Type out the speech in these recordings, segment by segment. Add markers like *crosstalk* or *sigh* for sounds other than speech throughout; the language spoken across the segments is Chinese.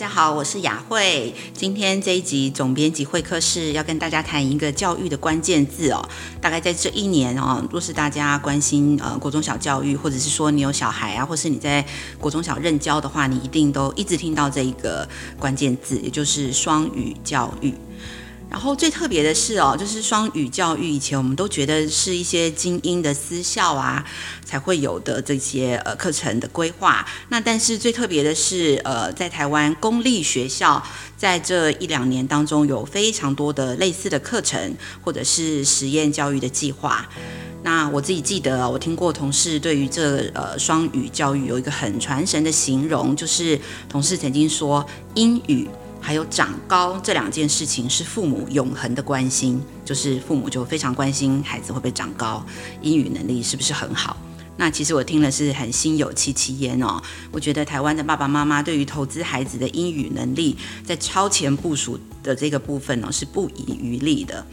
大家好，我是雅慧。今天这一集总编辑会客室要跟大家谈一个教育的关键字哦。大概在这一年哦，若是大家关心呃国中小教育，或者是说你有小孩啊，或是你在国中小任教的话，你一定都一直听到这一个关键字，也就是双语教育。然后最特别的是哦，就是双语教育，以前我们都觉得是一些精英的私校啊才会有的这些呃课程的规划。那但是最特别的是，呃，在台湾公立学校在这一两年当中，有非常多的类似的课程或者是实验教育的计划。那我自己记得，我听过同事对于这呃双语教育有一个很传神的形容，就是同事曾经说英语。还有长高这两件事情是父母永恒的关心，就是父母就非常关心孩子会不会长高，英语能力是不是很好。那其实我听了是很心有戚戚焉哦。我觉得台湾的爸爸妈妈对于投资孩子的英语能力，在超前部署的这个部分呢，是不遗余力的。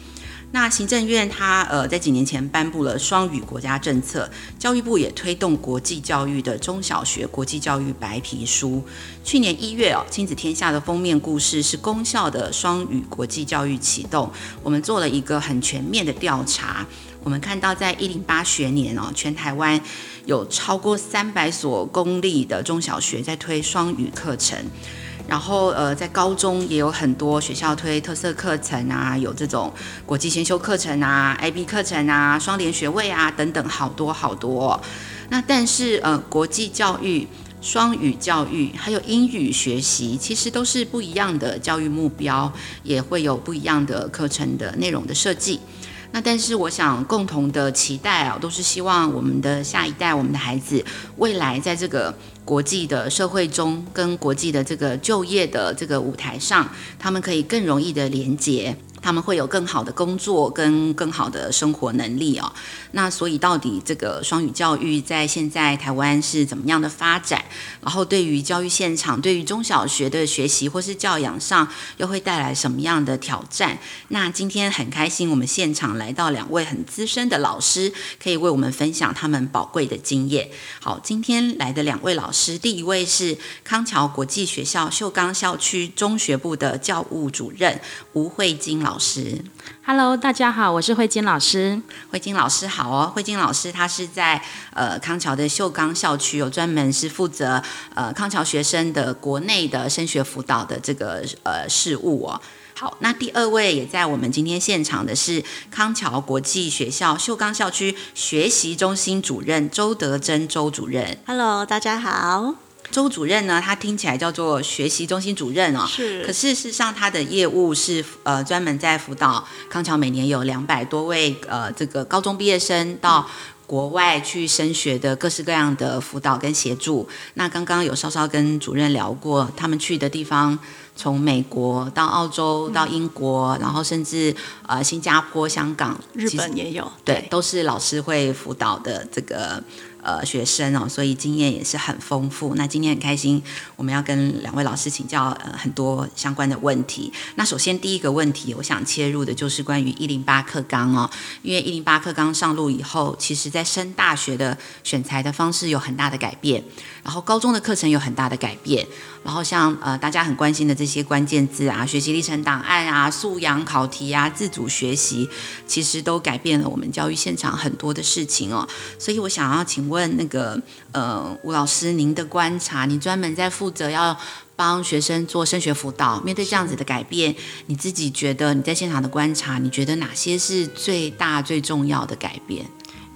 那行政院它呃在几年前颁布了双语国家政策，教育部也推动国际教育的中小学国际教育白皮书。去年一月哦，亲子天下的封面故事是公校的双语国际教育启动。我们做了一个很全面的调查，我们看到在一零八学年哦，全台湾有超过三百所公立的中小学在推双语课程。然后，呃，在高中也有很多学校推特色课程啊，有这种国际先修课程啊、IB 课程啊、双联学位啊等等，好多好多。那但是，呃，国际教育、双语教育还有英语学习，其实都是不一样的教育目标，也会有不一样的课程的内容的设计。那但是，我想共同的期待啊，都是希望我们的下一代、我们的孩子，未来在这个。国际的社会中，跟国际的这个就业的这个舞台上，他们可以更容易的连接。他们会有更好的工作跟更好的生活能力哦。那所以到底这个双语教育在现在台湾是怎么样的发展？然后对于教育现场，对于中小学的学习或是教养上，又会带来什么样的挑战？那今天很开心，我们现场来到两位很资深的老师，可以为我们分享他们宝贵的经验。好，今天来的两位老师，第一位是康桥国际学校秀冈校区中学部的教务主任吴慧晶老师，Hello，大家好，我是慧晶老师。慧晶老师好哦，慧晶老师他是在呃康桥的秀冈校区，有专门是负责呃康桥学生的国内的升学辅导的这个呃事务哦。好，那第二位也在我们今天现场的是康桥国际学校秀冈校区学习中心主任周德珍周主任，Hello，大家好。周主任呢，他听起来叫做学习中心主任哦，是。可是事实上，他的业务是呃专门在辅导康桥，每年有两百多位呃这个高中毕业生到国外去升学的各式各样的辅导跟协助。那刚刚有稍稍跟主任聊过，他们去的地方从美国到澳洲到英国，嗯、然后甚至呃新加坡、香港、日本也有，对，对，都是老师会辅导的这个。呃，学生哦，所以经验也是很丰富。那今天很开心，我们要跟两位老师请教呃很多相关的问题。那首先第一个问题，我想切入的就是关于一零八课纲哦，因为一零八课纲上路以后，其实在升大学的选材的方式有很大的改变，然后高中的课程有很大的改变，然后像呃大家很关心的这些关键字啊，学习历程档案啊，素养考题啊，自主学习，其实都改变了我们教育现场很多的事情哦。所以我想要请问。那个呃吴老师，您的观察，你专门在负责要帮学生做升学辅导，面对这样子的改变，你自己觉得你在现场的观察，你觉得哪些是最大最重要的改变？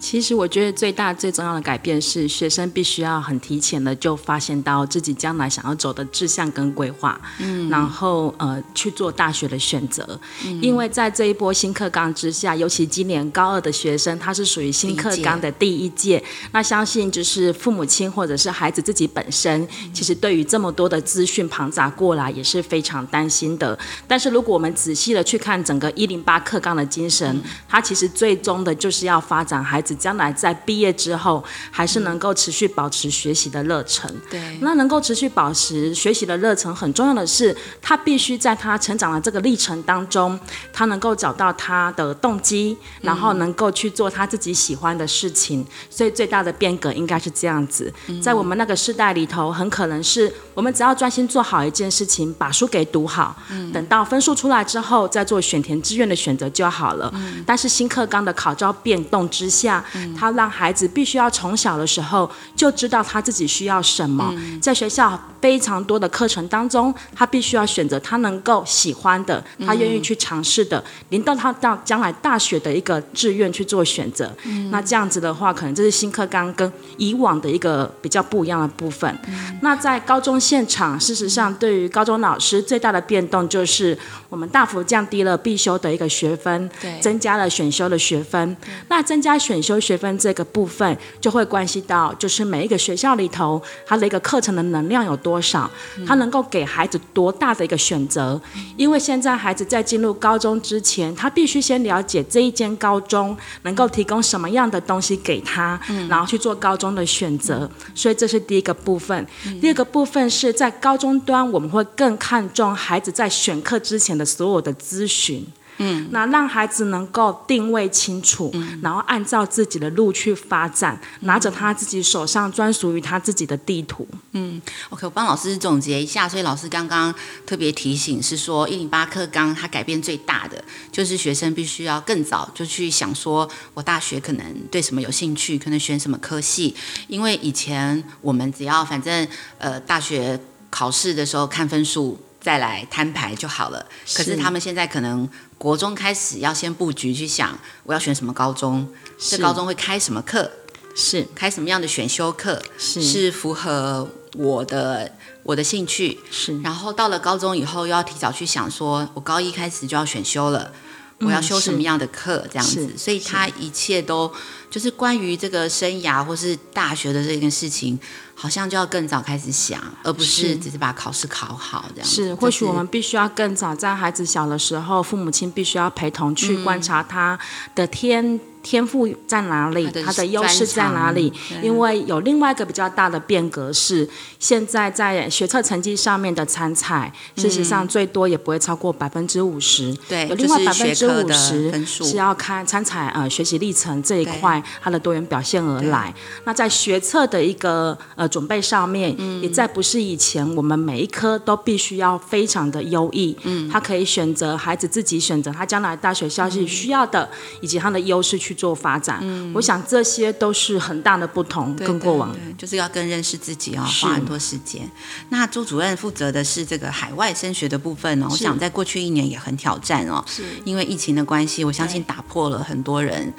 其实我觉得最大最重要的改变是，学生必须要很提前的就发现到自己将来想要走的志向跟规划，嗯，然后呃去做大学的选择，嗯，因为在这一波新课纲之下，尤其今年高二的学生，他是属于新课纲的第一届，那相信就是父母亲或者是孩子自己本身，其实对于这么多的资讯庞杂过来也是非常担心的。但是如果我们仔细的去看整个一零八课纲的精神，它其实最终的就是要发展孩子。子将来在毕业之后，还是能够持续保持学习的热忱。对，那能够持续保持学习的热忱，很重要的是，他必须在他成长的这个历程当中，他能够找到他的动机，然后能够去做他自己喜欢的事情。所以最大的变革应该是这样子，在我们那个时代里头，很可能是我们只要专心做好一件事情，把书给读好，等到分数出来之后，再做选填志愿的选择就好了。但是新课纲的考招变动之下，他让孩子必须要从小的时候就知道他自己需要什么，在学校非常多的课程当中，他必须要选择他能够喜欢的，他愿意去尝试的，临到他到将来大学的一个志愿去做选择。那这样子的话，可能这是新课纲跟以往的一个比较不一样的部分。那在高中现场，事实上对于高中老师最大的变动就是，我们大幅降低了必修的一个学分，对，增加了选修的学分。那增加选修学分这个部分，就会关系到，就是每一个学校里头，它的一个课程的能量有多少，它能够给孩子多大的一个选择。因为现在孩子在进入高中之前，他必须先了解这一间高中能够提供什么样的东西给他，然后去做高中的选择。所以这是第一个部分。第二个部分是在高中端，我们会更看重孩子在选课之前的所有的咨询。嗯，那让孩子能够定位清楚，嗯，然后按照自己的路去发展，嗯，拿着他自己手上专属于他自己的地图。嗯，OK，我帮老师总结一下。所以老师刚刚特别提醒是说，一零八课纲它改变最大的就是学生必须要更早就去想说，我大学可能对什么有兴趣，可能选什么科系。因为以前我们只要反正呃大学考试的时候看分数。再来摊牌就好了。可是他们现在可能国中开始要先布局，去想我要选什么高中，这高中会开什么课，是开什么样的选修课，是是符合我的我的兴趣，是。然后到了高中以后，又要提早去想，说我高一开始就要选修了，我要修什么样的课，这样子。所以他一切都就是关于这个生涯或是大学的这件事情。好像就要更早开始想，而不是只是把考试考好这样。是，或许我们必须要更早，在孩子小的时候，父母亲必须要陪同去观察他的天。天赋在哪里？他的优势在哪里？因为有另外一个比较大的变革是，现在在学测成绩上面的参采，事实上最多也不会超过百分之五十。对，有另外百分之五十是要看参采呃学习历程这一块它的多元表现而来。那在学测的一个呃准备上面，也再不是以前我们每一科都必须要非常的优异。嗯，他可以选择孩子自己选择他将来大学校系需要的，以及他的优势去。去做发展，嗯，我想这些都是很大的不同，跟过往就是要更认识自己哦，花很多时间。那周主任负责的是这个海外升学的部分哦，我想在过去一年也很挑战哦，是因为疫情的关系，我相信打破了很多人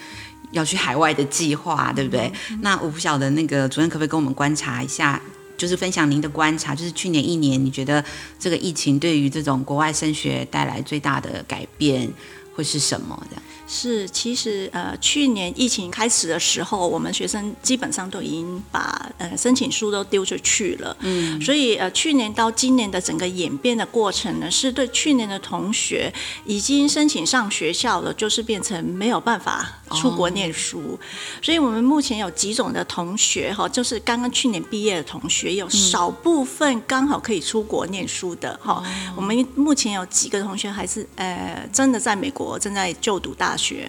要去海外的计划，对不对？嗯，那我不晓得那个主任可不可以跟我们观察一下，就是分享您的观察，就是去年一年，你觉得这个疫情对于这种国外升学带来最大的改变会是什么？这样。是，其实呃，去年疫情开始的时候，我们学生基本上都已经把呃申请书都丢出去了。嗯，所以呃，去年到今年的整个演变的过程呢，是对去年的同学已经申请上学校了，就是变成没有办法出国念书。哦、所以我们目前有几种的同学哈，就是刚刚去年毕业的同学，有少部分刚好可以出国念书的哈。嗯、我们目前有几个同学还是呃真的在美国正在就读大学。学，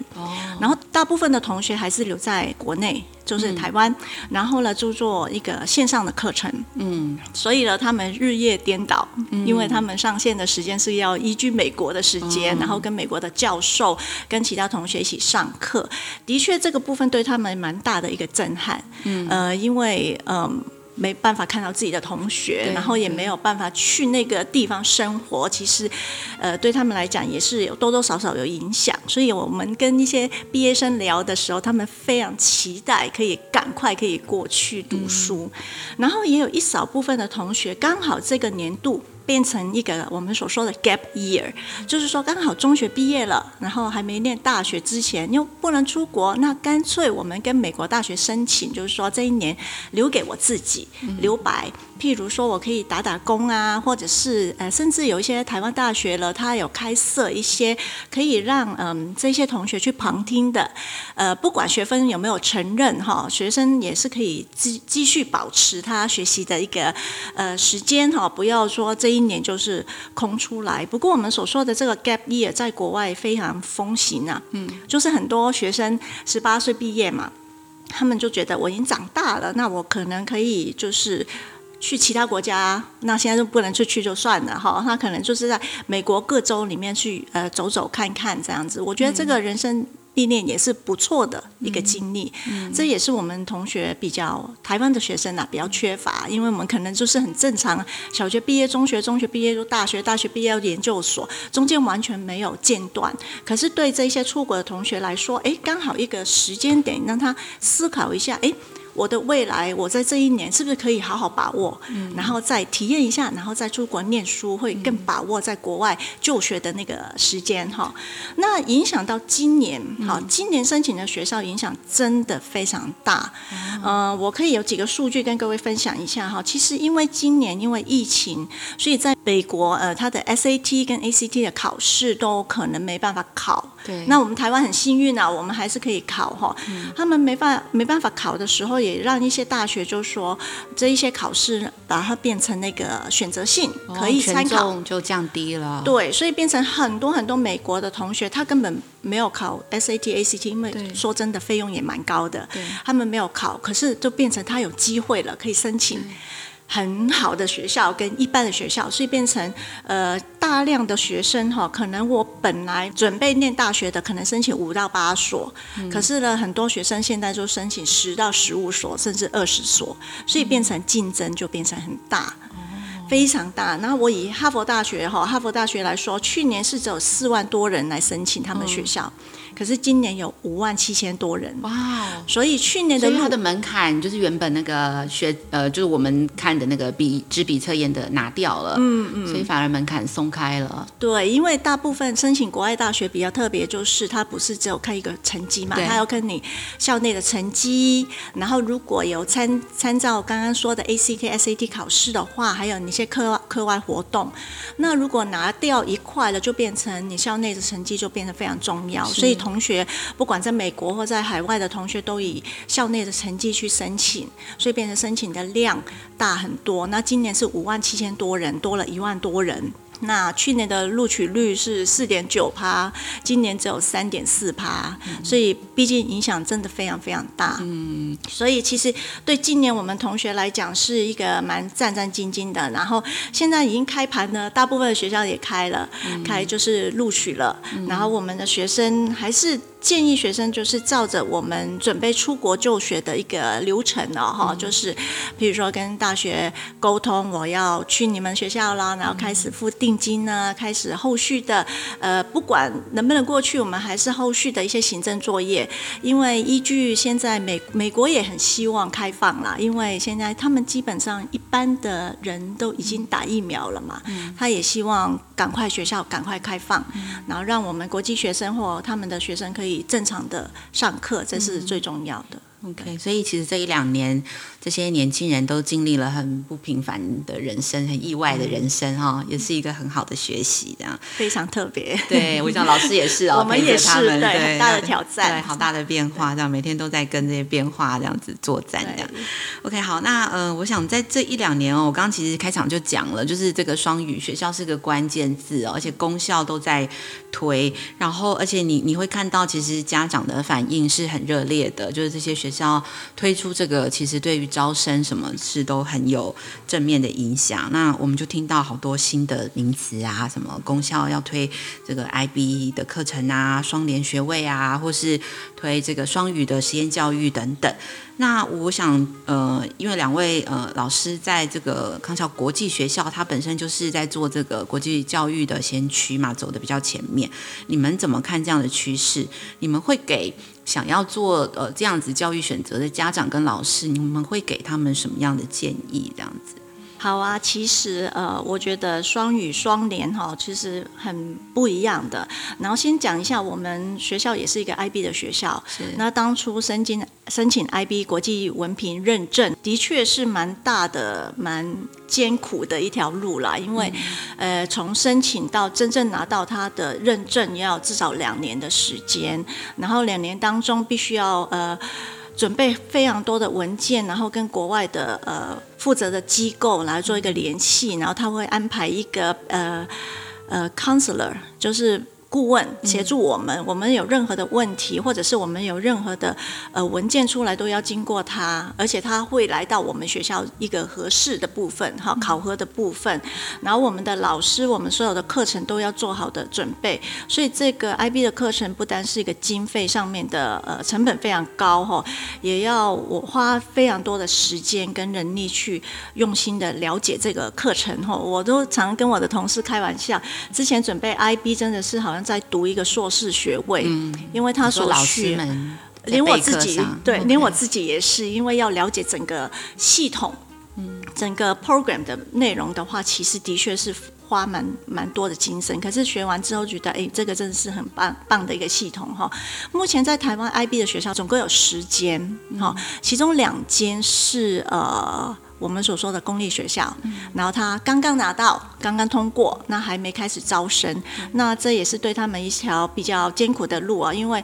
然后大部分的同学还是留在国内，就是台湾，嗯、然后呢就做一个线上的课程，嗯，所以呢他们日夜颠倒，嗯、因为他们上线的时间是要依据美国的时间，嗯、然后跟美国的教授跟其他同学一起上课，的确这个部分对他们蛮大的一个震撼，嗯，呃，因为嗯。呃没办法看到自己的同学，然后也没有办法去那个地方生活，其实，呃，对他们来讲也是有多多少少有影响。所以我们跟一些毕业生聊的时候，他们非常期待可以赶快可以过去读书。嗯、然后也有一少部分的同学，刚好这个年度变成一个我们所说的 gap year，就是说刚好中学毕业了，然后还没念大学之前又不能出国，那干脆我们跟美国大学申请，就是说这一年留给我自己留白。譬如说我可以打打工啊，或者是呃，甚至有一些台湾大学了，它有开设一些可以让嗯这些同学去旁听的，呃，不管学分有没有承认哈，学生也是可以继继续保持他学习的一个呃时间哈，不要说这一年就是空出来。不过我们所说的这个 gap year 在国外非常风行啊，嗯，就是很多学生十八岁毕业嘛，他们就觉得我已经长大了，那我可能可以就是。去其他国家，那现在就不能出去就算了哈。他可能就是在美国各州里面去呃走走看看这样子。我觉得这个人生历练也是不错的一个经历。这也是我们同学比较台湾的学生啊比较缺乏，因为我们可能就是很正常，小学毕业、中学、中学毕业入大学，大学毕业要研究所，中间完全没有间断。可是对这些出国的同学来说，哎，刚好一个时间点让他思考一下，哎。我的未来，我在这一年是不是可以好好把握，嗯、然后再体验一下，然后再出国念书，会更把握在国外就学的那个时间哈。那影响到今年，好，今年申请的学校影响真的非常大。嗯、呃，我可以有几个数据跟各位分享一下哈。其实因为今年因为疫情，所以在美国呃，它的 SAT 跟 ACT 的考试都可能没办法考。对。那我们台湾很幸运啊，我们还是可以考哈。嗯、他们没办没办法考的时候。也让一些大学就说，这一些考试把它变成那个选择性，可以参考，就降低了。对，所以变成很多很多美国的同学，他根本没有考 SAT、ACT，因为说真的费用也蛮高的。对，他们没有考，可是就变成他有机会了，可以申请。很好的学校跟一般的学校，所以变成呃大量的学生哈，可能我本来准备念大学的，可能申请五到八所，嗯、可是呢，很多学生现在就申请十到十五所，甚至二十所，所以变成竞争就变成很大，嗯、非常大。那我以哈佛大学哈，哈佛大学来说，去年是只有四万多人来申请他们学校。嗯可是今年有五万七千多人哇所以去年的它的门槛就是原本那个学呃，就是我们看的那个笔纸笔测验的拿掉了，嗯嗯，所以反而门槛松开了。对，因为大部分申请国外大学比较特别，就是它不是只有看一个成绩嘛，对它要看你校内的成绩，然后如果有参参照刚刚说的 ACT、SAT 考试的话，还有你一些课课外活动，那如果拿掉一块了，就变成你校内的成绩就变得非常重要，所以。同学不管在美国或在海外的同学，都以校内的成绩去申请，所以变成申请的量大很多。那今年是五万七千多人，多了一万多人。那去年的录取率是四点九趴，今年只有三点四趴，所以毕竟影响真的非常非常大。嗯，所以其实对今年我们同学来讲是一个蛮战战兢兢的。然后现在已经开盘呢，大部分的学校也开了，开就是录取了。然后我们的学生还是。建议学生就是照着我们准备出国就学的一个流程哦，哈、嗯，就是，比如说跟大学沟通，我要去你们学校啦，然后开始付定金呢，开始后续的，呃，不管能不能过去，我们还是后续的一些行政作业。因为依据现在美美国也很希望开放啦，因为现在他们基本上一般的人都已经打疫苗了嘛，嗯、他也希望赶快学校赶快开放，嗯、然后让我们国际学生或他们的学生可以。正常的上课，这是最重要的。OK，所以其实这一两年，这些年轻人都经历了很不平凡的人生，很意外的人生哈，嗯、也是一个很好的学习，这样。非常特别。对，我想老师 *laughs* 也是哦，我们也是，们对，很大的挑战，对，好大的变化，这样每天都在跟这些变化这样子作战，这样。OK，好，那呃，我想在这一两年哦，我刚刚其实开场就讲了，就是这个双语学校是个关键字哦，而且功效都在推，然后而且你你会看到，其实家长的反应是很热烈的，就是这些学校推。出这个其实对于招生什么事都很有正面的影响。那我们就听到好多新的名词啊，什么公校要推这个 IB 的课程啊，双联学位啊，或是推这个双语的实验教育等等。那我想，呃，因为两位呃老师在这个康桥国际学校，它本身就是在做这个国际教育的先驱嘛，走得比较前面。你们怎么看这样的趋势？你们会给想要做呃这样子教育选择的家长跟老师，你们会给他们什么样的建议？这样子。好啊，其实呃，我觉得双语双联哈，其实很不一样的。然后先讲一下，我们学校也是一个 IB 的学校。是。那当初申请申请 IB 国际文凭认证，的确是蛮大的、蛮艰苦的一条路啦。因为、嗯、呃，从申请到真正拿到它的认证，要至少两年的时间。然后两年当中，必须要呃。准备非常多的文件，然后跟国外的呃负责的机构来做一个联系，然后他会安排一个呃呃 counselor，就是。顾问协助我们，我们有任何的问题，或者是我们有任何的呃文件出来，都要经过他，而且他会来到我们学校一个合适的部分，哈，考核的部分。然后我们的老师，我们所有的课程都要做好的准备。所以这个 IB 的课程不单是一个经费上面的呃成本非常高哈，也要我花非常多的时间跟人力去用心的了解这个课程哈。我都常跟我的同事开玩笑，之前准备 IB 真的是好像。在读一个硕士学位，嗯、因为他所需，连我自己对，连我自己也是，因为要了解整个系统，嗯，整个 program 的内容的话，其实的确是花蛮蛮多的精神。可是学完之后觉得，哎，这个真的是很棒棒的一个系统哈。目前在台湾 IB 的学校总共有十间，哈，其中两间是呃。我们所说的公立学校，然后他刚刚拿到，刚刚通过，那还没开始招生，那这也是对他们一条比较艰苦的路啊，因为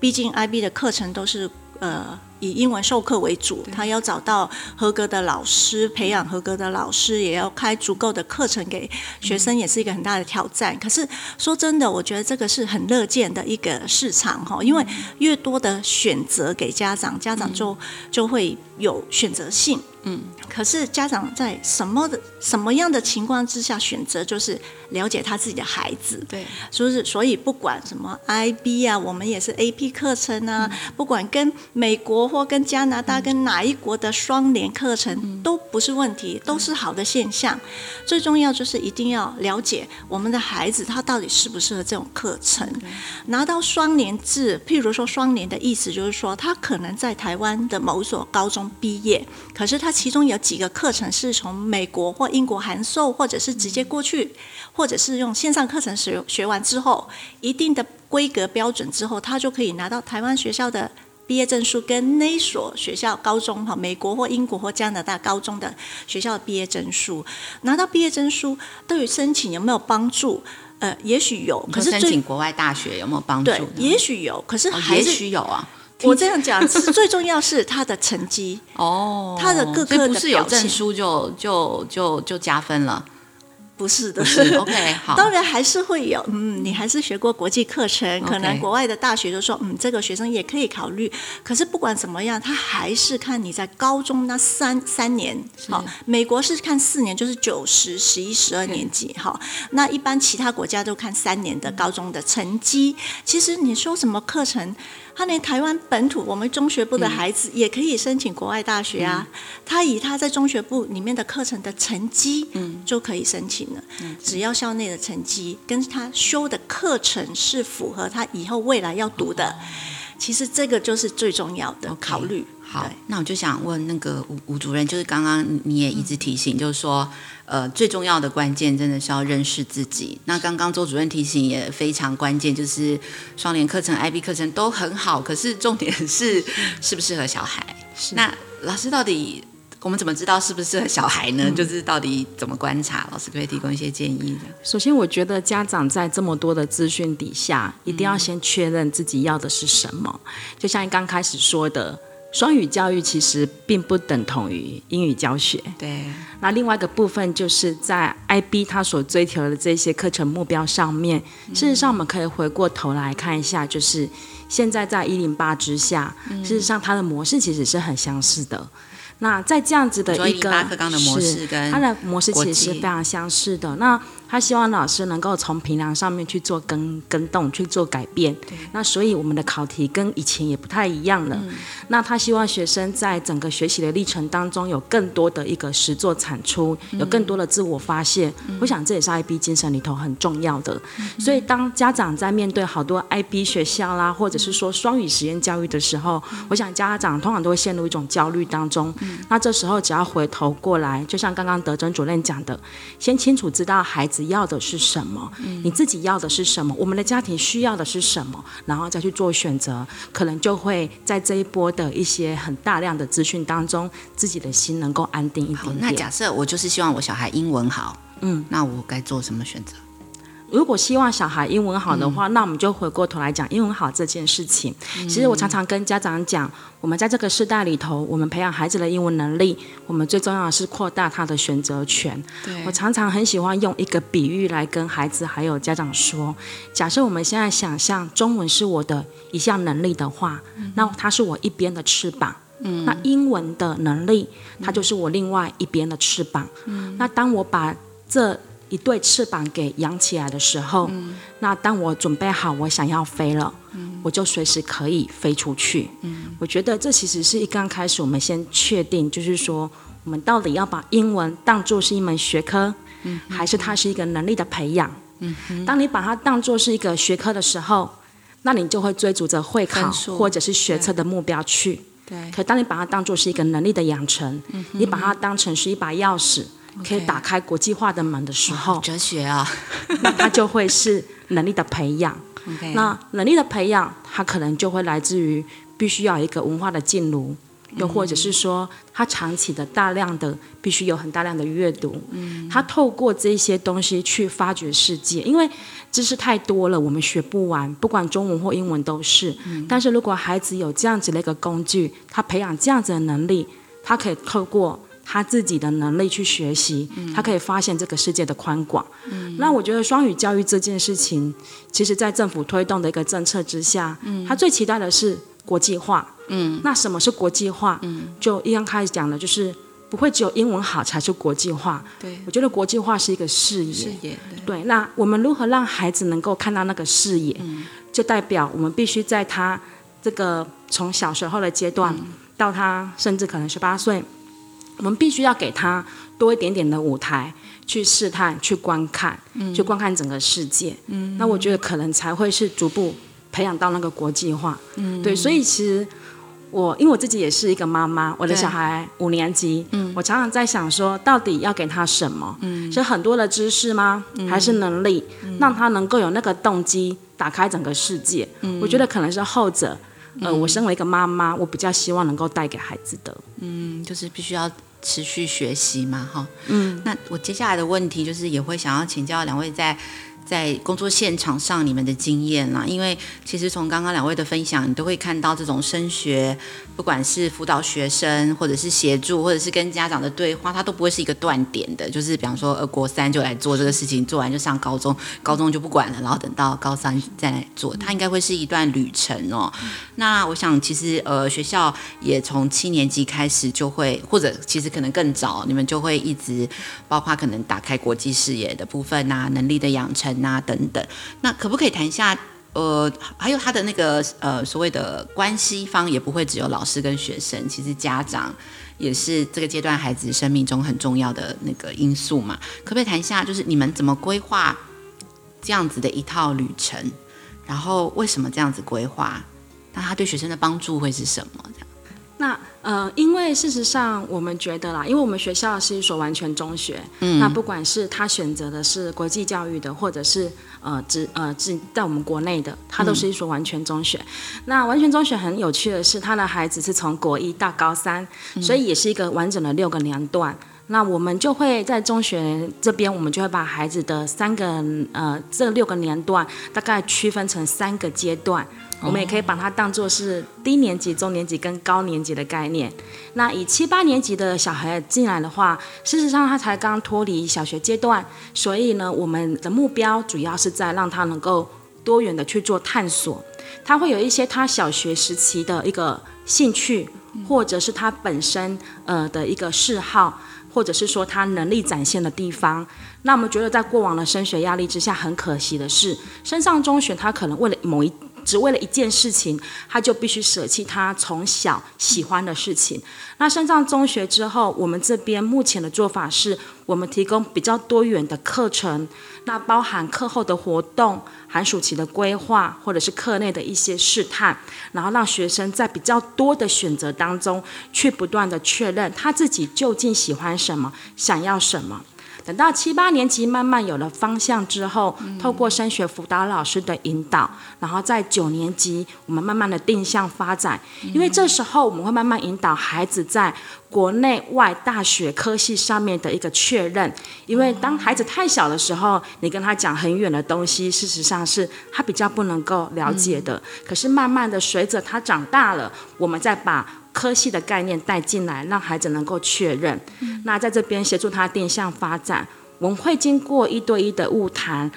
毕竟 IB 的课程都是呃。以英文授课为主，他要找到合格的老师，培养合格的老师，也要开足够的课程给学生，也是一个很大的挑战。可是说真的，我觉得这个是很乐见的一个市场哈，因为越多的选择给家长，家长就就会有选择性。嗯，可是家长在什么的什么样的情况之下选择，就是了解他自己的孩子。对，所以所以不管什么 IB 啊，我们也是 AP 课程啊，不管跟美国。或跟加拿大跟哪一国的双联课程都不是问题，都是好的现象。最重要就是一定要了解我们的孩子他到底适不适合这种课程。拿到双联制，譬如说双联的意思就是说，他可能在台湾的某所高中毕业，可是他其中有几个课程是从美国或英国函授，或者是直接过去，或者是用线上课程学学完之后，一定的规格标准之后，他就可以拿到台湾学校的。毕业证书跟那所学校高中哈，美国或英国或加拿大高中的学校的毕业证书，拿到毕业证书对于申请有没有帮助？呃，也许有，可是申请国外大学有没有帮助？对，也许有，可是还是、哦、也许有啊。*laughs* 我这样讲是最重要是他的成绩哦，他的各科的表现，不是有证书就就就就加分了。不是的，是 OK，*laughs* 好，当然还是会有，嗯，你还是学过国际课程，可能国外的大学就说，嗯，这个学生也可以考虑。可是不管怎么样，他还是看你在高中那三三年，好，美国是看四年，就是九十、十一、十二年级，哈。那一般其他国家都看三年的高中的成绩。其实你说什么课程？他连台湾本土，我们中学部的孩子也可以申请国外大学啊。嗯、他以他在中学部里面的课程的成绩，嗯，就可以申请了。嗯，只要校内的成绩跟他修的课程是符合他以后未来要读的，嗯、其实这个就是最重要的考虑。Okay, 好，那我就想问那个吴吴主任，就是刚刚你也一直提醒，就是说。呃，最重要的关键真的是要认识自己。那刚刚周主任提醒也非常关键，就是双联课程、IB 课程都很好，可是重点是 *laughs* 适不适合小孩。是那老师到底我们怎么知道适不适合小孩呢？嗯、就是到底怎么观察？老师可，以提供一些建议的。首先，我觉得家长在这么多的资讯底下，一定要先确认自己要的是什么。嗯、就像你刚开始说的。双语教育其实并不等同于英语教学。对。那另外一个部分就是在 IB 它所追求的这些课程目标上面，嗯、事实上我们可以回过头来看一下，就是现在在一零八之下，嗯、事实上它的模式其实是很相似的。那在这样子的一个是它的模式其实是非常相似的。那他希望老师能够从平量上面去做更更动，去做改变。那所以我们的考题跟以前也不太一样了。嗯、那他希望学生在整个学习的历程当中有更多的一个实作产出，有更多的自我发现。嗯、我想这也是 IB 精神里头很重要的。嗯、所以当家长在面对好多 IB 学校啦，或者是说双语实验教育的时候，嗯、我想家长通常都会陷入一种焦虑当中。嗯、那这时候只要回头过来，就像刚刚德珍主任讲的，先清楚知道孩子。要的是什么？你自己要的是什么？我们的家庭需要的是什么？然后再去做选择，可能就会在这一波的一些很大量的资讯当中，自己的心能够安定一点点。那假设我就是希望我小孩英文好，嗯，那我该做什么选择？如果希望小孩英文好的话，嗯、那我们就回过头来讲英文好这件事情。嗯、其实我常常跟家长讲，我们在这个时代里头，我们培养孩子的英文能力，我们最重要的是扩大他的选择权。我常常很喜欢用一个比喻来跟孩子还有家长说：假设我们现在想象中文是我的一项能力的话，嗯、那它是我一边的翅膀。嗯、那英文的能力，它就是我另外一边的翅膀。嗯、那当我把这一对翅膀给扬起来的时候，嗯、那当我准备好我想要飞了，嗯、我就随时可以飞出去。嗯、我觉得这其实是一刚开始我们先确定，就是说我们到底要把英文当作是一门学科，嗯、还是它是一个能力的培养？嗯、当你把它当作是一个学科的时候，那你就会追逐着会考或者是学测的目标去。对。可当你把它当做是一个能力的养成，嗯、你把它当成是一把钥匙。可以打开国际化的门的时候，哲学啊，*laughs* 那它就会是能力的培养。那能力的培养，它可能就会来自于必须要一个文化的进入，又或者是说，他长期的大量的必须有很大量的阅读。嗯，他透过这些东西去发掘世界，因为知识太多了，我们学不完，不管中文或英文都是。嗯，但是如果孩子有这样子的一个工具，他培养这样子的能力，他可以透过。他自己的能力去学习，他可以发现这个世界的宽广。嗯、那我觉得双语教育这件事情，其实在政府推动的一个政策之下，嗯、他最期待的是国际化。嗯，那什么是国际化？嗯，就一刚开始讲的，就是不会只有英文好才是国际化。对，我觉得国际化是一个视野。视野。对。对，那我们如何让孩子能够看到那个视野？嗯、就代表我们必须在他这个从小时候的阶段，嗯、到他甚至可能十八岁。我们必须要给他多一点点的舞台，去试探、去观看、嗯、去观看整个世界。嗯，那我觉得可能才会是逐步培养到那个国际化。嗯，对，所以其实我因为我自己也是一个妈妈，我的小孩五年级，嗯，我常常在想说，到底要给他什么？嗯，是很多的知识吗？嗯、还是能力，嗯、让他能够有那个动机打开整个世界？嗯，我觉得可能是后者。呃，我身为一个妈妈，我比较希望能够带给孩子的，嗯，就是必须要。持续学习嘛，哈，嗯，那我接下来的问题就是也会想要请教两位在在工作现场上你们的经验啦，因为其实从刚刚两位的分享，你都会看到这种升学，不管是辅导学生，或者是协助，或者是跟家长的对话，它都不会是一个断点的。就是比方说，呃，国三就来做这个事情，做完就上高中，*laughs* 高中就不管了，然后等到高三再来做，它应该会是一段旅程哦。那我想，其实呃，学校也从七年级开始就会，或者其实可能更早，你们就会一直，包括可能打开国际视野的部分啊，能力的养成。啊，等等，那可不可以谈一下？呃，还有他的那个呃所谓的关系方，也不会只有老师跟学生，其实家长也是这个阶段孩子生命中很重要的那个因素嘛。可不可以谈一下，就是你们怎么规划这样子的一套旅程？然后为什么这样子规划？那他对学生的帮助会是什么？那呃，因为事实上我们觉得啦，因为我们学校是一所完全中学，嗯，那不管是他选择的是国际教育的，或者是呃只呃只在我们国内的，他都是一所完全中学。嗯、那完全中学很有趣的是，他的孩子是从国一到高三，嗯、所以也是一个完整的六个年段。那我们就会在中学这边，我们就会把孩子的三个呃这六个年段大概区分成三个阶段。我们也可以把它当做是低年级、中年级跟高年级的概念。那以七八年级的小孩进来的话，事实上他才刚脱离小学阶段，所以呢，我们的目标主要是在让他能够多元的去做探索。他会有一些他小学时期的一个兴趣，或者是他本身呃的一个嗜好。或者是说他能力展现的地方。那我们觉得在过往的升学压力之下，很可惜的是，升上中学他可能为了某一只为了一件事情，他就必须舍弃他从小喜欢的事情。那升上中学之后，我们这边目前的做法是，我们提供比较多元的课程，那包含课后的活动、寒暑期的规划，或者是课内的一些试探，然后让学生在比较多的选择当中，去不断的确认他自己究竟喜欢什么，想要什么。等到七八年级慢慢有了方向之后，透过升学辅导老师的引导，然后在九年级我们慢慢的定向发展，因为这时候我们会慢慢引导孩子在国内外大学科系上面的一个确认，因为当孩子太小的时候，你跟他讲很远的东西，事实上是他比较不能够了解的。可是慢慢的随着他长大了，我们再把科系的概念带进来，让孩子能够确认。嗯、那在这边协助他定向发展，我们会经过一对一的物谈，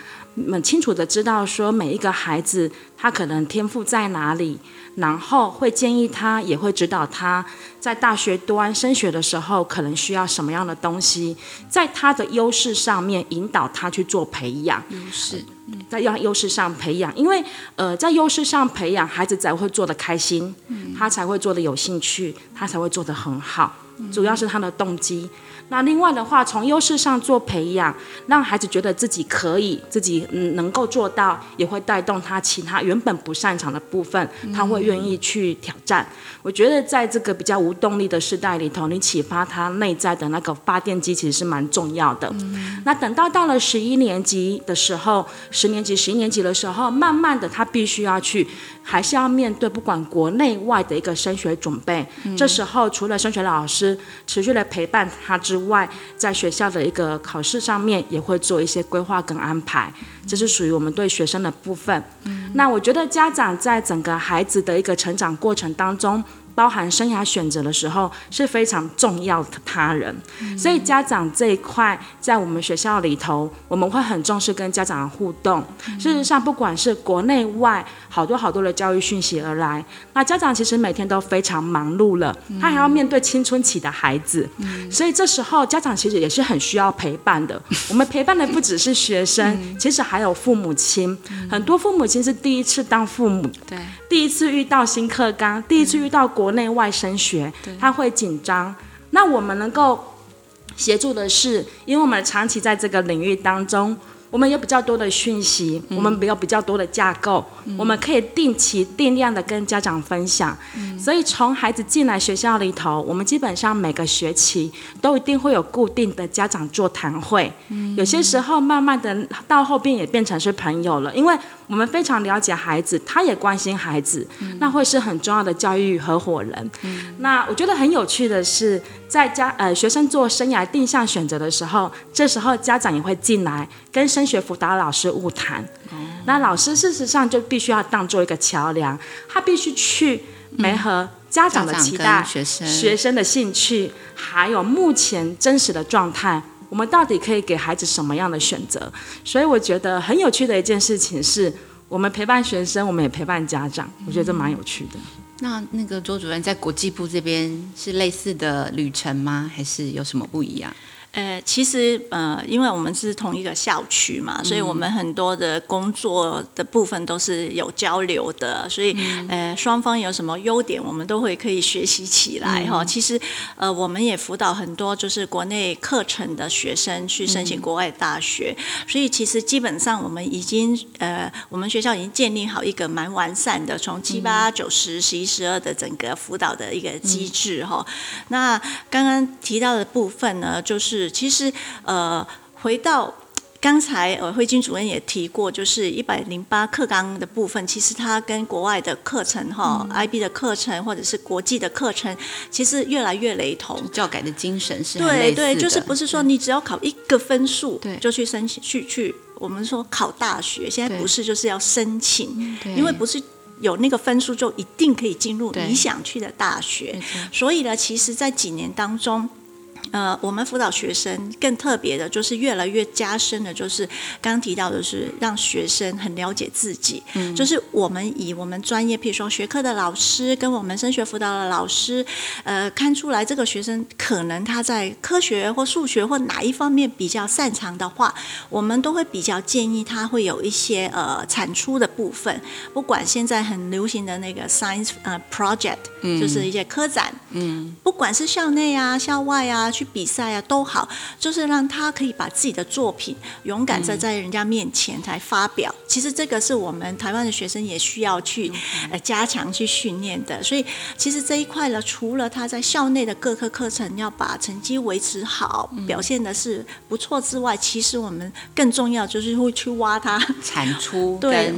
很清楚的知道说每一个孩子他可能天赋在哪里，然后会建议他，也会指导他在大学端升学的时候可能需要什么样的东西，在他的优势上面引导他去做培养。优势。在优优势上培养，因为呃，在优势上培养，孩子才会做得开心，他才会做得有兴趣，他才会做得很好，主要是他的动机。那另外的话，从优势上做培养，让孩子觉得自己可以，自己嗯能够做到，也会带动他其他原本不擅长的部分，他会愿意去挑战。我觉得在这个比较无动力的时代里头，你启发他内在的那个发电机，其实是蛮重要的。那等到到了十一年级的时候，十年级、十一年级的时候，慢慢的他必须要去。还是要面对不管国内外的一个升学准备，嗯、这时候除了升学老师持续的陪伴他之外，在学校的一个考试上面也会做一些规划跟安排，这是属于我们对学生的部分。嗯、那我觉得家长在整个孩子的一个成长过程当中。包含生涯选择的时候是非常重要的他人，嗯、所以家长这一块在我们学校里头，我们会很重视跟家长的互动。嗯、事实上，不管是国内外好多好多的教育讯息而来，那家长其实每天都非常忙碌了，嗯、他还要面对青春期的孩子，嗯、所以这时候家长其实也是很需要陪伴的。*laughs* 我们陪伴的不只是学生，嗯、其实还有父母亲。嗯、很多父母亲是第一次当父母，对，第一次遇到新课纲，第一次遇到国。国内外升学，他会紧张。那我们能够协助的是，因为我们长期在这个领域当中。我们有比较多的讯息，嗯、我们有比较多的架构，嗯、我们可以定期定量的跟家长分享。嗯、所以从孩子进来学校里头，我们基本上每个学期都一定会有固定的家长座谈会。嗯、有些时候慢慢的到后边也变成是朋友了，因为我们非常了解孩子，他也关心孩子，嗯、那会是很重要的教育合伙人。嗯、那我觉得很有趣的是，在家呃学生做生涯定向选择的时候，这时候家长也会进来跟。升学辅导老师晤谈，那老师事实上就必须要当做一个桥梁，他必须去媒合家长的期待、学生。学生的兴趣，还有目前真实的状态，我们到底可以给孩子什么样的选择？所以我觉得很有趣的一件事情是，我们陪伴学生，我们也陪伴家长，我觉得这蛮有趣的。那那个周主任在国际部这边是类似的旅程吗？还是有什么不一样？呃，其实呃，因为我们是同一个校区嘛，所以我们很多的工作的部分都是有交流的，所以呃，双方有什么优点，我们都会可以学习起来哈。其实呃，我们也辅导很多就是国内课程的学生去申请国外大学，所以其实基本上我们已经呃，我们学校已经建立好一个蛮完善的从七八九十十一十二的整个辅导的一个机制哈。那刚刚提到的部分呢，就是。其实，呃，回到刚才呃，慧君主任也提过，就是一百零八课纲的部分，其实它跟国外的课程哈、嗯、IB 的课程或者是国际的课程，其实越来越雷同。教改的精神是对对，就是不是说你只要考一个分数，对，就去申请去去，我们说考大学，现在不是就是要申请，对因为不是有那个分数就一定可以进入你想去的大学，所以呢，其实，在几年当中。呃，我们辅导学生更特别的就是越来越加深的，就是刚刚提到的是让学生很了解自己，嗯，就是我们以我们专业，譬如说学科的老师跟我们升学辅导的老师，呃，看出来这个学生可能他在科学或数学或哪一方面比较擅长的话，我们都会比较建议他会有一些呃产出的部分，不管现在很流行的那个 science 呃 project，嗯，就是一些科展，嗯，不管是校内啊、校外啊。去比赛啊都好，就是让他可以把自己的作品勇敢在在人家面前才发表。嗯、其实这个是我们台湾的学生也需要去呃加强去训练的。所以其实这一块呢，除了他在校内的各科课程要把成绩维持好，嗯、表现的是不错之外，其实我们更重要就是会去挖他产出 *laughs* 对。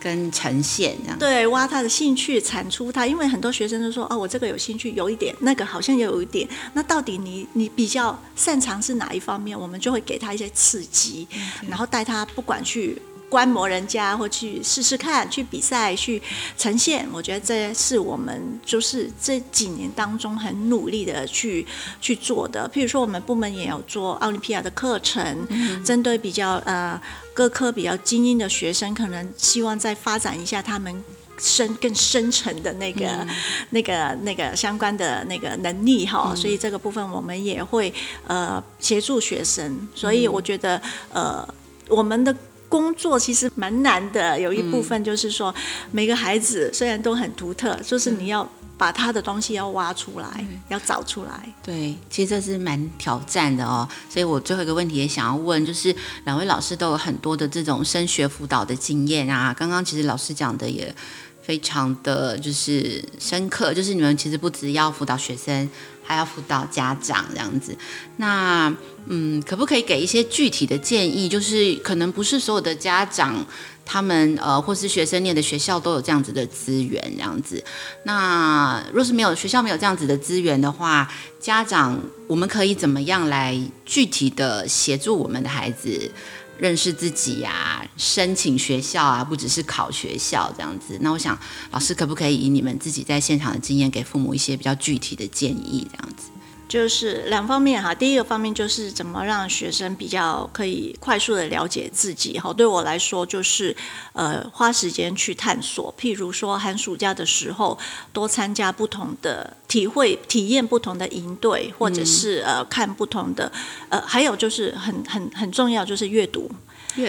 跟呈现这样对，挖他的兴趣，产出他，因为很多学生都说哦，我这个有兴趣，有一点，那个好像也有一点，那到底你你比较擅长是哪一方面？我们就会给他一些刺激，嗯、然后带他不管去观摩人家，或去试试看，去比赛，去呈现。我觉得这是我们就是这几年当中很努力的去去做的。譬如说，我们部门也有做奥林匹亚的课程，针对比较呃。各科比较精英的学生，可能希望再发展一下他们深更深层的那个、那个、那个相关的那个能力哈，所以这个部分我们也会呃协助学生。所以我觉得呃我们的工作其实蛮难的，有一部分就是说每个孩子虽然都很独特，就是你要。把他的东西要挖出来，嗯、要找出来。对，其实这是蛮挑战的哦。所以我最后一个问题也想要问，就是两位老师都有很多的这种升学辅导的经验啊。刚刚其实老师讲的也非常的就是深刻，就是你们其实不只要辅导学生，还要辅导家长这样子。那嗯，可不可以给一些具体的建议？就是可能不是所有的家长。他们呃，或是学生念的学校都有这样子的资源，这样子。那若是没有学校没有这样子的资源的话，家长我们可以怎么样来具体的协助我们的孩子认识自己呀、申请学校啊，不只是考学校这样子。那我想老师可不可以以你们自己在现场的经验，给父母一些比较具体的建议，这样子？就是两方面哈，第一个方面就是怎么让学生比较可以快速的了解自己哈。对我来说，就是呃花时间去探索，譬如说寒暑假的时候多参加不同的体会、体验不同的营队，或者是呃看不同的呃，还有就是很很很重要就是阅读。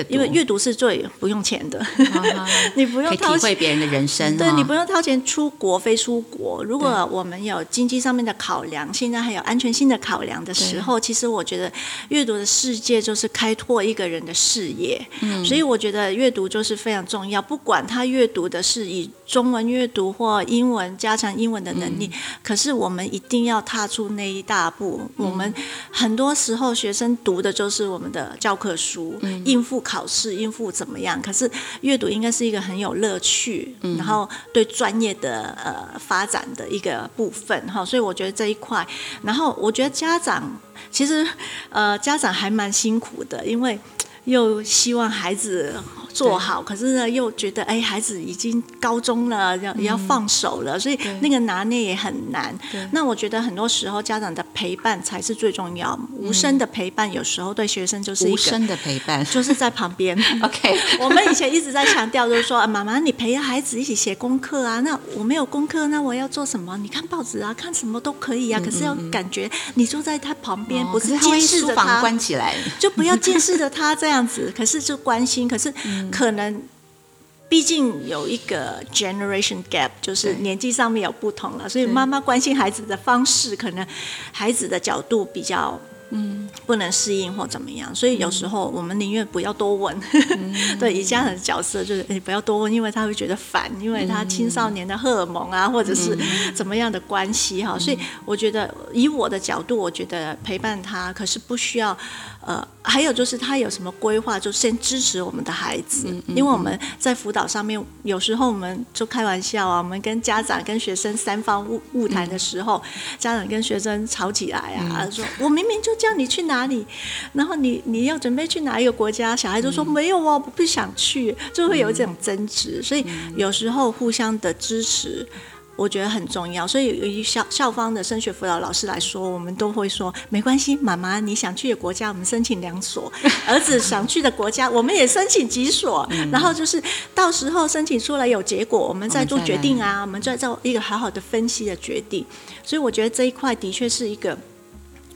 因为阅读是最不用钱的，*laughs* 你不用掏钱，体会别人的人生。对，你不用掏钱出国飞出国。如果我们有经济上面的考量，现在还有安全性的考量的时候，其实我觉得阅读的世界就是开拓一个人的视野。嗯，所以我觉得阅读就是非常重要。不管他阅读的是以中文阅读或英文加强英文的能力，可是我们一定要踏出那一大步。我们很多时候学生读的就是我们的教科书，应付。考试应付怎么样？可是阅读应该是一个很有乐趣，嗯、然后对专业的呃发展的一个部分哈。所以我觉得这一块，然后我觉得家长其实呃家长还蛮辛苦的，因为又希望孩子。做好，可是呢，又觉得哎，孩子已经高中了，要也要放手了，所以那个拿捏也很难。那我觉得很多时候家长的陪伴才是最重要，无声的陪伴有时候对学生就是一个无声的陪伴，就是在旁边。*laughs* OK，*laughs* 我们以前一直在强调，就是说妈妈，你陪孩子一起写功课啊，那我没有功课，那我要做什么？你看报纸啊，看什么都可以啊，可是要感觉你坐在他旁边，不是监视着他，关起来，*laughs* 就不要监视着他这样子。可是就关心，可是。可能，毕竟有一个 generation gap，就是年纪上面有不同了，所以妈妈关心孩子的方式，可能孩子的角度比较。嗯，不能适应或怎么样，所以有时候我们宁愿不要多问。嗯、*laughs* 对，以家长的角色就是，你不要多问，因为他会觉得烦，因为他青少年的荷尔蒙啊，或者是怎么样的关系哈。所以我觉得，以我的角度，我觉得陪伴他，可是不需要。呃，还有就是他有什么规划，就先支持我们的孩子，因为我们在辅导上面，有时候我们就开玩笑啊，我们跟家长跟学生三方晤晤谈的时候，家长跟学生吵起来啊，说我明明就。叫你去哪里，然后你你要准备去哪一个国家？小孩就说没有哦，我不想去，就会有这种争执。所以有时候互相的支持，我觉得很重要。所以以校校方的升学辅导老师来说，我们都会说没关系，妈妈你想去的国家，我们申请两所；*laughs* 儿子想去的国家，我们也申请几所。嗯、然后就是到时候申请出来有结果，我们再做决定啊，我们再做一个好好的分析的决定。所以我觉得这一块的确是一个。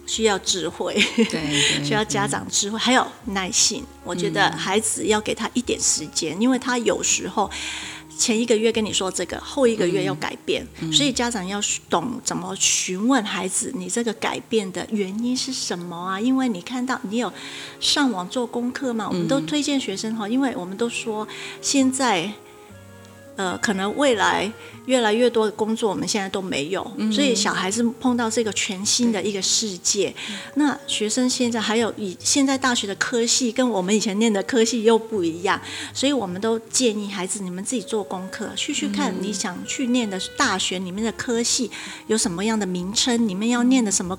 需要智慧，对，*laughs* 需要家长智慧，还有耐心。我觉得孩子要给他一点时间，嗯、因为他有时候前一个月跟你说这个，后一个月要改变，嗯、所以家长要懂怎么询问孩子，你这个改变的原因是什么啊？因为你看到你有上网做功课嘛，我们都推荐学生哈，因为我们都说现在。呃，可能未来越来越多的工作，我们现在都没有，嗯、所以小孩子碰到这个全新的一个世界。那学生现在还有以现在大学的科系跟我们以前念的科系又不一样，所以我们都建议孩子你们自己做功课，去去看你想去念的大学里面的科系有什么样的名称，你们要念的什么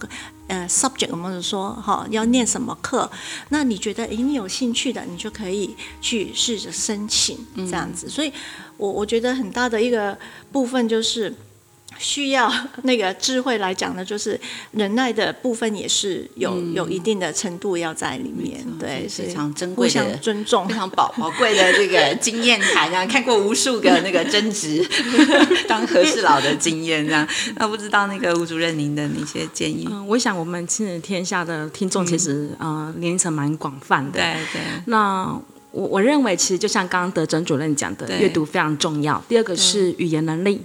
呃 subject，我们说哈要念什么课，那你觉得诶你有兴趣的，你就可以去试着申请这样子，所以。我我觉得很大的一个部分就是需要那个智慧来讲呢，就是忍耐的部分也是有、嗯、有一定的程度要在里面，错对，非常珍贵的互相尊重，非常宝宝贵的这个经验谈啊，*laughs* 看过无数个那个争执 *laughs* 当和事佬的经验这样，那不知道那个吴主任您的那些建议？嗯，我想我们亲子天下的听众其实、嗯、呃年龄层蛮广泛的，对对，那。我我认为，其实就像刚刚德珍主任讲的，对。阅读非常重要。第二个是语言能力，对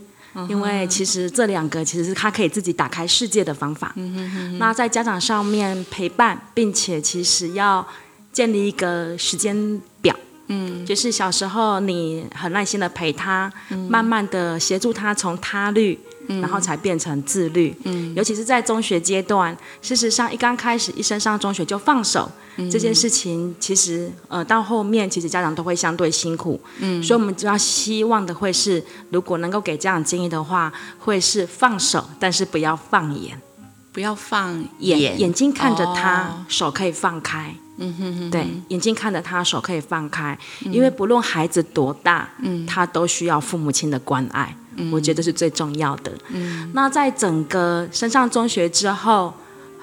因为其实这两个其实是他可以自己打开世界的方法。嗯、哼哼那在家长上面陪伴，并且其实要建立一个时间表。嗯，就是小时候你很耐心的陪他，嗯、慢慢的协助他从他律。然后才变成自律，嗯，尤其是在中学阶段，事实上一刚开始一升上中学就放手，嗯，这件事情，其实呃到后面其实家长都会相对辛苦，嗯，所以我们主要希望的会是，如果能够给家长建议的话，会是放手，但是不要放眼，不要放。眼，眼，眼睛看着他，哦，手可以放开。嗯哼哼，对，眼睛看着他，手可以放开，嗯、因为不论孩子多大，嗯，他都需要父母亲的关爱，嗯，我觉得是最重要的。嗯，那在整个升上中学之后，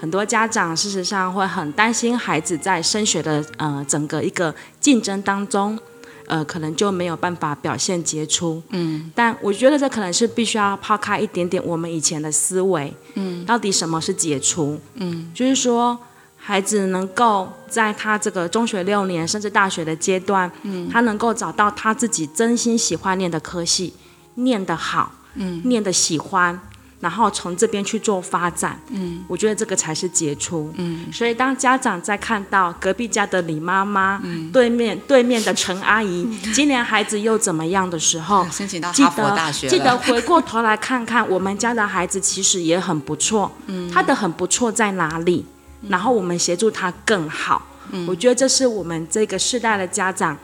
很多家长事实上会很担心孩子在升学的呃整个一个竞争当中，呃，可能就没有办法表现杰出。嗯，但我觉得这可能是必须要抛开一点点我们以前的思维。嗯，到底什么是杰出？嗯，就是说。孩子能够在他这个中学六年，甚至大学的阶段，嗯，他能够找到他自己真心喜欢念的科系，念得好，嗯，念得喜欢，然后从这边去做发展，嗯，我觉得这个才是杰出，嗯。所以当家长在看到隔壁家的李妈妈，嗯，对面对面的陈阿姨，今年孩子又怎么样的时候，申请到哈佛大学，记得记得回过头来看看我们家的孩子其实也很不错，嗯，他的很不错在哪里？然后我们协助他更好，嗯、我觉得这是我们这个世代的家长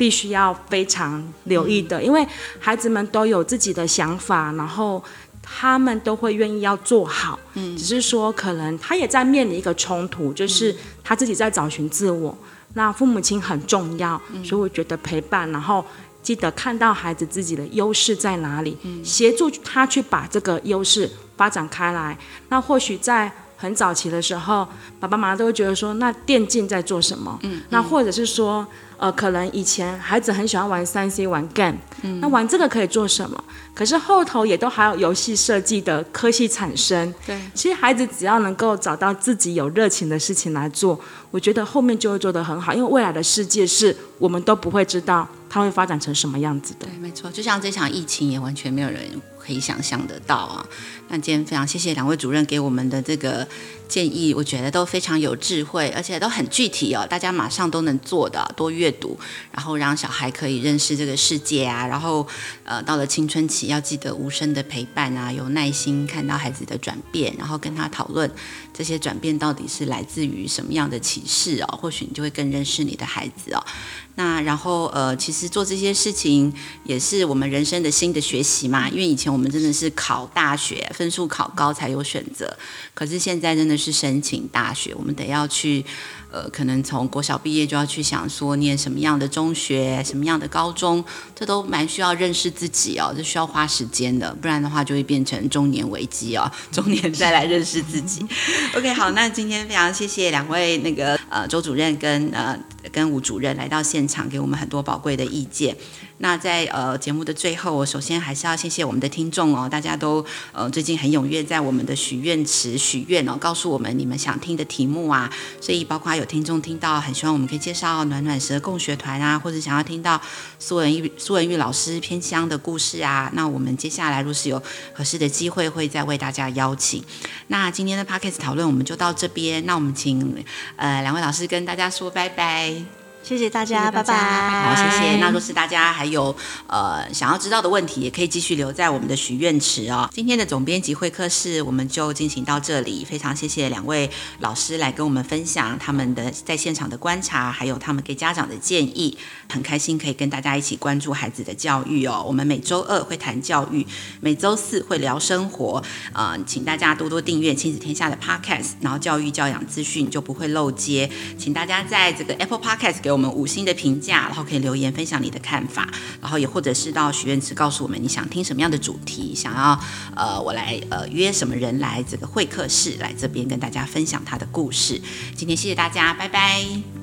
必须要非常留意的，嗯、因为孩子们都有自己的想法，然后他们都会愿意要做好，嗯，只是说可能他也在面临一个冲突，就是他自己在找寻自我，嗯、那父母亲很重要，嗯、所以我觉得陪伴，然后记得看到孩子自己的优势在哪里，嗯、协助他去把这个优势发展开来，那或许在。很早期的时候，爸爸妈妈都会觉得说，那电竞在做什么？嗯，那或者是说，呃，可能以前孩子很喜欢玩三 C 玩 game，嗯，那玩这个可以做什么？可是后头也都还有游戏设计的科系产生。对，其实孩子只要能够找到自己有热情的事情来做，我觉得后面就会做得很好，因为未来的世界是我们都不会知道它会发展成什么样子的。对，没错，就像这场疫情也完全没有人可以想象得到啊。那今天非常谢谢两位主任给我们的这个建议，我觉得都非常有智慧，而且都很具体哦，大家马上都能做的。多阅读，然后让小孩可以认识这个世界啊，然后呃，到了青春期要记得无声的陪伴啊，有耐心看到孩子的转变，然后跟他讨论这些转变到底是来自于什么样的启示哦，或许你就会更认识你的孩子哦。那然后呃，其实做这些事情也是我们人生的新的学习嘛，因为以前我们真的是考大学，分数考高才有选择，可是现在真的是申请大学，我们得要去。呃，可能从国小毕业就要去想说念什么样的中学，什么样的高中，这都蛮需要认识自己哦，这需要花时间的，不然的话就会变成中年危机哦，中年再来认识自己。OK，好，那今天非常谢谢两位那个呃周主任跟呃跟吴主任来到现场，给我们很多宝贵的意见。那在呃节目的最后，我首先还是要谢谢我们的听众哦，大家都呃最近很踊跃在我们的许愿池许愿哦，告诉我们你们想听的题目啊，所以包括有听众听到很希望我们可以介绍暖暖蛇共学团啊，或者想要听到苏文玉苏文玉老师偏乡的故事啊，那我们接下来若是有合适的机会，会再为大家邀请。那今天的 Podcast 讨论我们就到这边，那我们请呃两位老师跟大家说拜拜。谢谢大家，拜拜。好，谢谢。那若是大家还有呃想要知道的问题，也可以继续留在我们的许愿池哦。今天的总编辑会客室我们就进行到这里，非常谢谢两位老师来跟我们分享他们的在现场的观察，还有他们给家长的建议。很开心可以跟大家一起关注孩子的教育哦。我们每周二会谈教育，每周四会聊生活。呃，请大家多多订阅亲子天下的 Podcast，然后教育教养资讯就不会漏接。请大家在这个 Apple Podcast 给给我们五星的评价，然后可以留言分享你的看法，然后也或者是到许愿池告诉我们你想听什么样的主题，想要呃我来呃约什么人来这个会客室来这边跟大家分享他的故事。今天谢谢大家，拜拜。